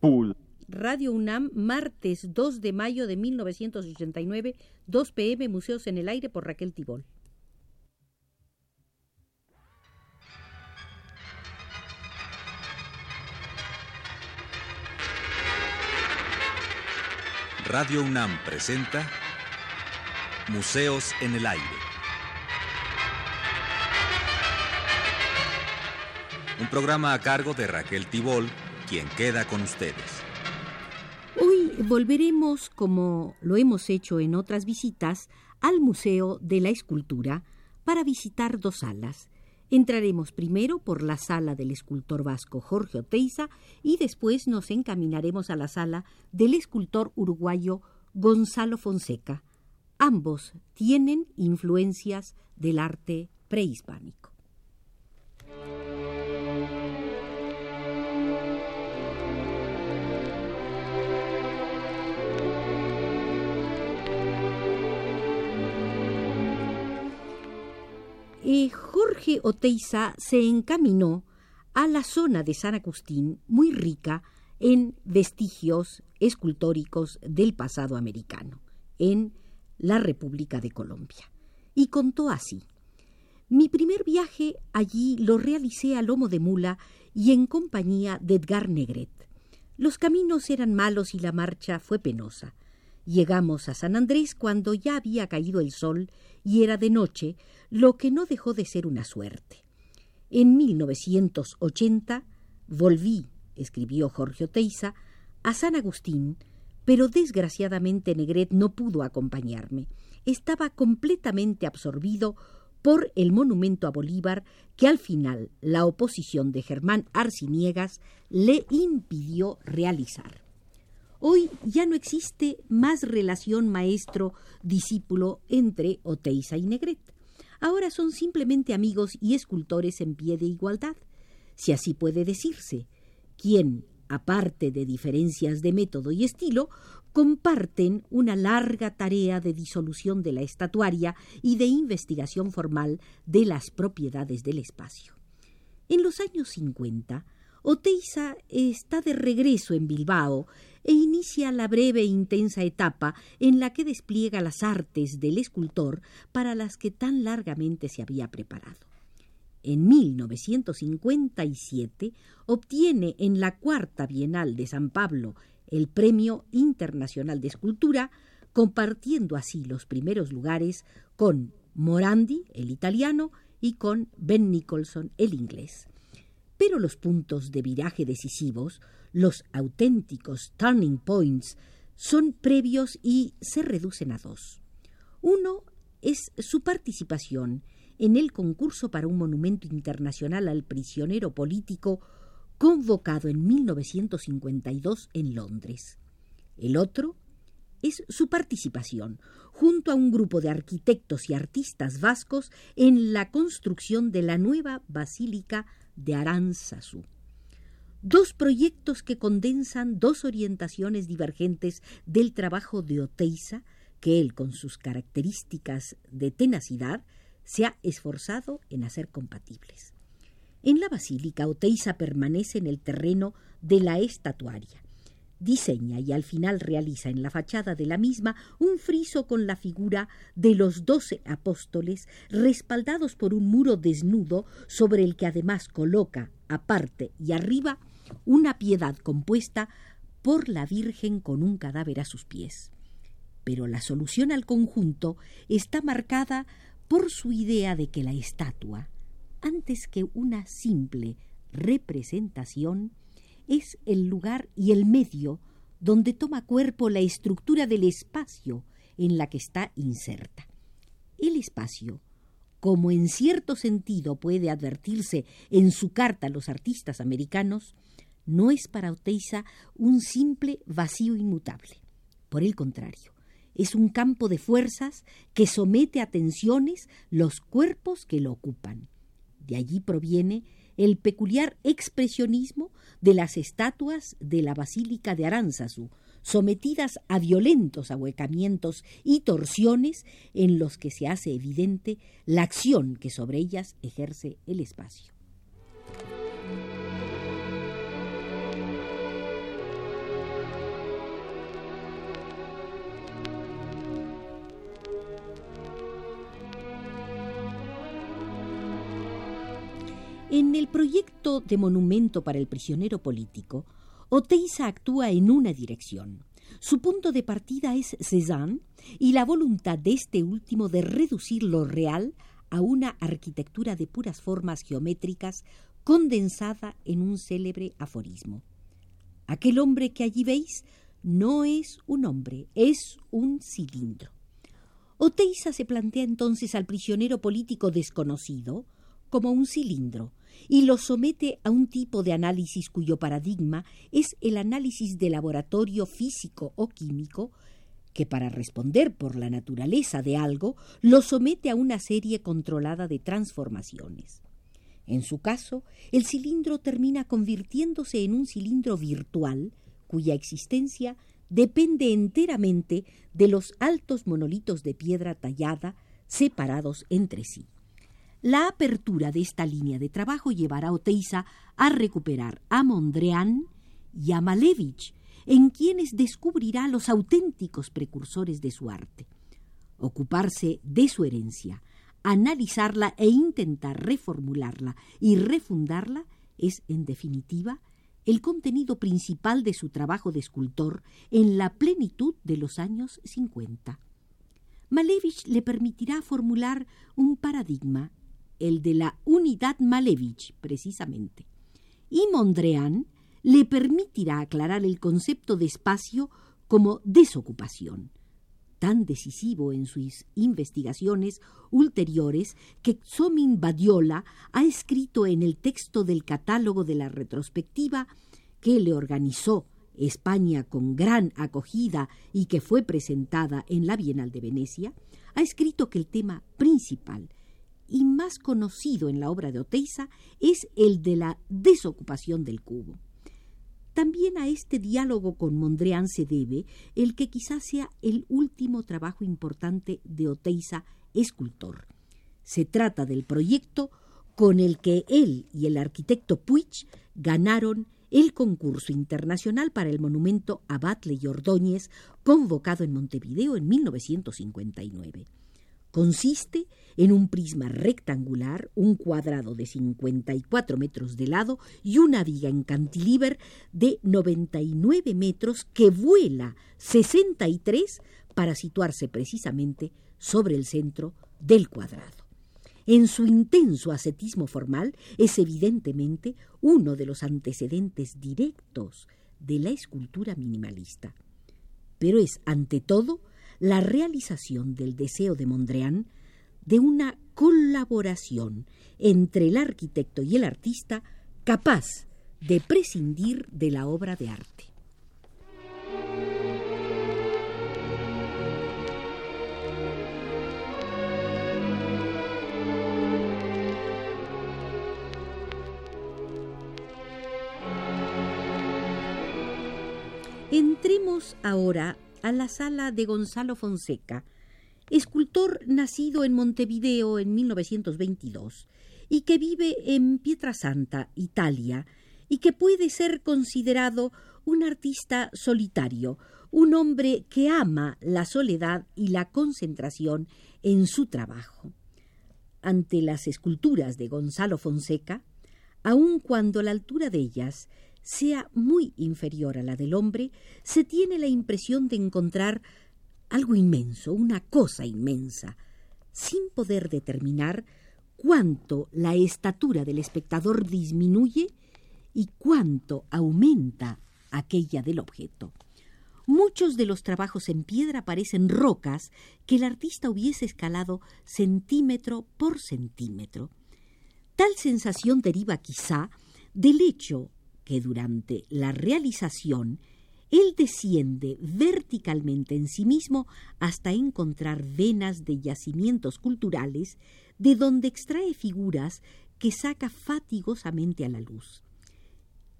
Pool. Radio UNAM, martes 2 de mayo de 1989, 2 pm, Museos en el Aire por Raquel Tibol. Radio UNAM presenta Museos en el Aire. Un programa a cargo de Raquel Tibol, queda con ustedes. Hoy volveremos, como lo hemos hecho en otras visitas, al Museo de la Escultura para visitar dos salas. Entraremos primero por la sala del escultor vasco Jorge Oteiza y después nos encaminaremos a la sala del escultor uruguayo Gonzalo Fonseca. Ambos tienen influencias del arte prehispánico. Jorge Oteiza se encaminó a la zona de San Agustín, muy rica en vestigios escultóricos del pasado americano, en la República de Colombia. Y contó así. Mi primer viaje allí lo realicé a lomo de mula y en compañía de Edgar Negret. Los caminos eran malos y la marcha fue penosa. Llegamos a San Andrés cuando ya había caído el sol y era de noche, lo que no dejó de ser una suerte. En 1980 volví, escribió Jorge Oteiza, a San Agustín, pero desgraciadamente Negret no pudo acompañarme. Estaba completamente absorbido por el monumento a Bolívar que al final la oposición de Germán Arciniegas le impidió realizar. Hoy ya no existe más relación maestro-discípulo entre Oteiza y Negret. Ahora son simplemente amigos y escultores en pie de igualdad, si así puede decirse, quien, aparte de diferencias de método y estilo, comparten una larga tarea de disolución de la estatuaria y de investigación formal de las propiedades del espacio. En los años 50, Oteiza está de regreso en Bilbao e inicia la breve e intensa etapa en la que despliega las artes del escultor para las que tan largamente se había preparado. En 1957 obtiene en la Cuarta Bienal de San Pablo el Premio Internacional de Escultura, compartiendo así los primeros lugares con Morandi, el italiano, y con Ben Nicholson, el inglés. Pero los puntos de viraje decisivos los auténticos turning points son previos y se reducen a dos. Uno es su participación en el concurso para un monumento internacional al prisionero político convocado en 1952 en Londres. El otro es su participación, junto a un grupo de arquitectos y artistas vascos, en la construcción de la nueva Basílica de Aranzazú dos proyectos que condensan dos orientaciones divergentes del trabajo de Oteiza, que él, con sus características de tenacidad, se ha esforzado en hacer compatibles. En la basílica, Oteiza permanece en el terreno de la estatuaria. Diseña y al final realiza en la fachada de la misma un friso con la figura de los doce apóstoles respaldados por un muro desnudo sobre el que además coloca, aparte y arriba, una piedad compuesta por la Virgen con un cadáver a sus pies. Pero la solución al conjunto está marcada por su idea de que la estatua, antes que una simple representación, es el lugar y el medio donde toma cuerpo la estructura del espacio en la que está inserta. El espacio, como en cierto sentido puede advertirse en su carta a los artistas americanos, no es para Oteiza un simple vacío inmutable. Por el contrario, es un campo de fuerzas que somete a tensiones los cuerpos que lo ocupan. De allí proviene el peculiar expresionismo de las estatuas de la Basílica de Aránzazu, sometidas a violentos ahuecamientos y torsiones en los que se hace evidente la acción que sobre ellas ejerce el espacio. En el proyecto de monumento para el prisionero político, Oteiza actúa en una dirección. Su punto de partida es Cézanne y la voluntad de este último de reducir lo real a una arquitectura de puras formas geométricas condensada en un célebre aforismo. Aquel hombre que allí veis no es un hombre, es un cilindro. Oteiza se plantea entonces al prisionero político desconocido como un cilindro y lo somete a un tipo de análisis cuyo paradigma es el análisis de laboratorio físico o químico que para responder por la naturaleza de algo lo somete a una serie controlada de transformaciones. En su caso, el cilindro termina convirtiéndose en un cilindro virtual cuya existencia depende enteramente de los altos monolitos de piedra tallada separados entre sí. La apertura de esta línea de trabajo llevará a Oteiza a recuperar a Mondrian y a Malevich, en quienes descubrirá los auténticos precursores de su arte. Ocuparse de su herencia, analizarla e intentar reformularla y refundarla es, en definitiva, el contenido principal de su trabajo de escultor en la plenitud de los años 50. Malevich le permitirá formular un paradigma, el de la unidad Malevich, precisamente. Y Mondrian le permitirá aclarar el concepto de espacio como desocupación, tan decisivo en sus investigaciones ulteriores que Xomin Badiola ha escrito en el texto del catálogo de la retrospectiva que le organizó España con gran acogida y que fue presentada en la Bienal de Venecia, ha escrito que el tema principal y más conocido en la obra de Oteiza es el de la desocupación del cubo. También a este diálogo con Mondrian se debe el que quizás sea el último trabajo importante de Oteiza, escultor. Se trata del proyecto con el que él y el arquitecto Puig ganaron el concurso internacional para el monumento a Batle y Ordóñez, convocado en Montevideo en 1959. Consiste en un prisma rectangular, un cuadrado de 54 metros de lado y una viga en cantilever de 99 metros que vuela 63 para situarse precisamente sobre el centro del cuadrado. En su intenso ascetismo formal es evidentemente uno de los antecedentes directos de la escultura minimalista. Pero es, ante todo, la realización del deseo de Mondrian de una colaboración entre el arquitecto y el artista capaz de prescindir de la obra de arte. Entremos ahora a la sala de Gonzalo Fonseca, escultor nacido en Montevideo en 1922 y que vive en Pietrasanta, Italia, y que puede ser considerado un artista solitario, un hombre que ama la soledad y la concentración en su trabajo. Ante las esculturas de Gonzalo Fonseca, aun cuando la altura de ellas sea muy inferior a la del hombre, se tiene la impresión de encontrar algo inmenso, una cosa inmensa, sin poder determinar cuánto la estatura del espectador disminuye y cuánto aumenta aquella del objeto. Muchos de los trabajos en piedra parecen rocas que el artista hubiese escalado centímetro por centímetro. Tal sensación deriva quizá del hecho que durante la realización él desciende verticalmente en sí mismo hasta encontrar venas de yacimientos culturales de donde extrae figuras que saca fatigosamente a la luz.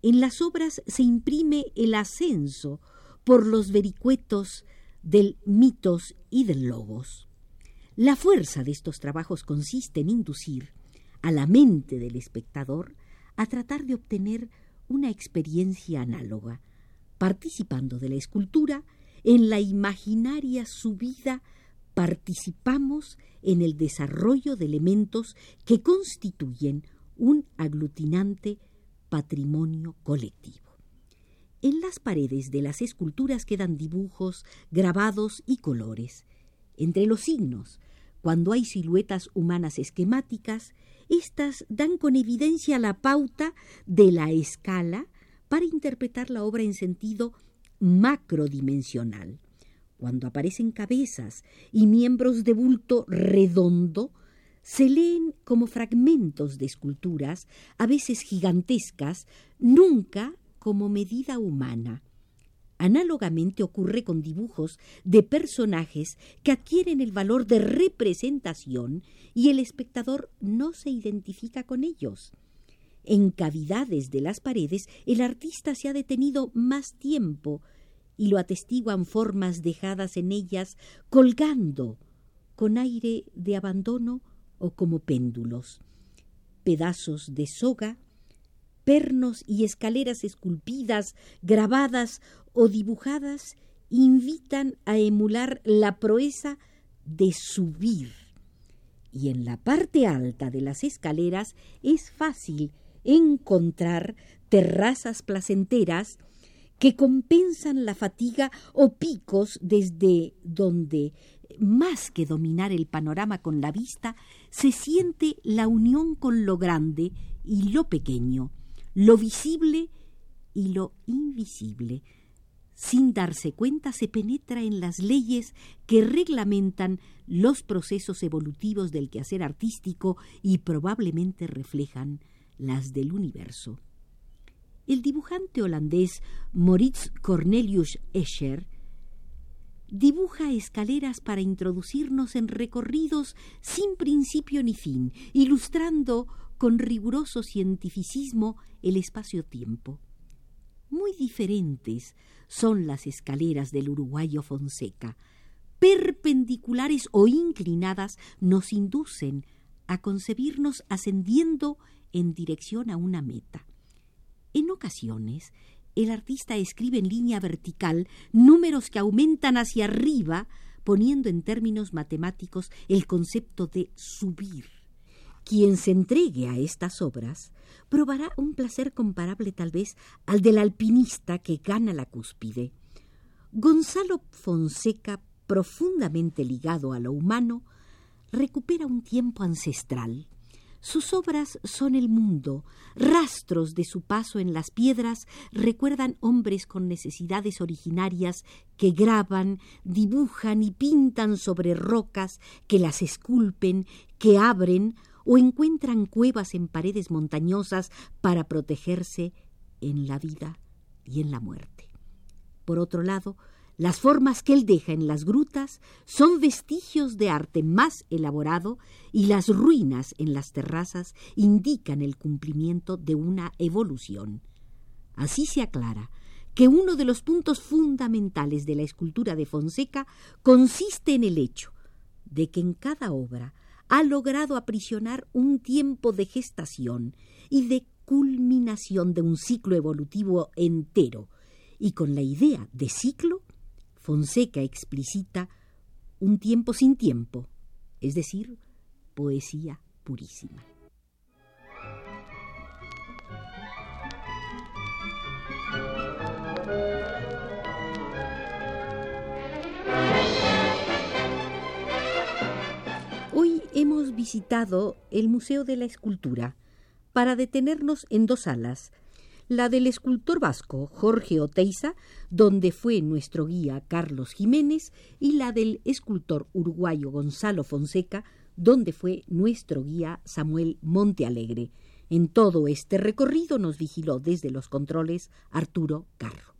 En las obras se imprime el ascenso por los vericuetos del mitos y del logos. La fuerza de estos trabajos consiste en inducir a la mente del espectador a tratar de obtener una experiencia análoga, participando de la escultura, en la imaginaria subida participamos en el desarrollo de elementos que constituyen un aglutinante patrimonio colectivo. En las paredes de las esculturas quedan dibujos, grabados y colores. Entre los signos, cuando hay siluetas humanas esquemáticas, éstas dan con evidencia la pauta de la escala para interpretar la obra en sentido macrodimensional. Cuando aparecen cabezas y miembros de bulto redondo, se leen como fragmentos de esculturas, a veces gigantescas, nunca como medida humana. Análogamente ocurre con dibujos de personajes que adquieren el valor de representación y el espectador no se identifica con ellos. En cavidades de las paredes el artista se ha detenido más tiempo y lo atestiguan formas dejadas en ellas colgando con aire de abandono o como péndulos. Pedazos de soga, pernos y escaleras esculpidas, grabadas o dibujadas invitan a emular la proeza de subir. Y en la parte alta de las escaleras es fácil encontrar terrazas placenteras que compensan la fatiga o picos desde donde, más que dominar el panorama con la vista, se siente la unión con lo grande y lo pequeño, lo visible y lo invisible. Sin darse cuenta se penetra en las leyes que reglamentan los procesos evolutivos del quehacer artístico y probablemente reflejan las del universo. El dibujante holandés Moritz Cornelius Escher dibuja escaleras para introducirnos en recorridos sin principio ni fin, ilustrando con riguroso cientificismo el espacio-tiempo. Muy diferentes son las escaleras del uruguayo Fonseca. Perpendiculares o inclinadas nos inducen a concebirnos ascendiendo en dirección a una meta. En ocasiones, el artista escribe en línea vertical números que aumentan hacia arriba, poniendo en términos matemáticos el concepto de subir. Quien se entregue a estas obras probará un placer comparable tal vez al del alpinista que gana la cúspide. Gonzalo Fonseca, profundamente ligado a lo humano, recupera un tiempo ancestral sus obras son el mundo, rastros de su paso en las piedras recuerdan hombres con necesidades originarias que graban, dibujan y pintan sobre rocas, que las esculpen, que abren o encuentran cuevas en paredes montañosas para protegerse en la vida y en la muerte. Por otro lado, las formas que él deja en las grutas son vestigios de arte más elaborado y las ruinas en las terrazas indican el cumplimiento de una evolución. Así se aclara que uno de los puntos fundamentales de la escultura de Fonseca consiste en el hecho de que en cada obra ha logrado aprisionar un tiempo de gestación y de culminación de un ciclo evolutivo entero, y con la idea de ciclo Fonseca explicita un tiempo sin tiempo, es decir, poesía purísima. Visitado el Museo de la Escultura para detenernos en dos salas, la del escultor vasco Jorge Oteiza, donde fue nuestro guía Carlos Jiménez, y la del escultor uruguayo Gonzalo Fonseca, donde fue nuestro guía Samuel Montealegre. En todo este recorrido nos vigiló desde los controles Arturo Carro.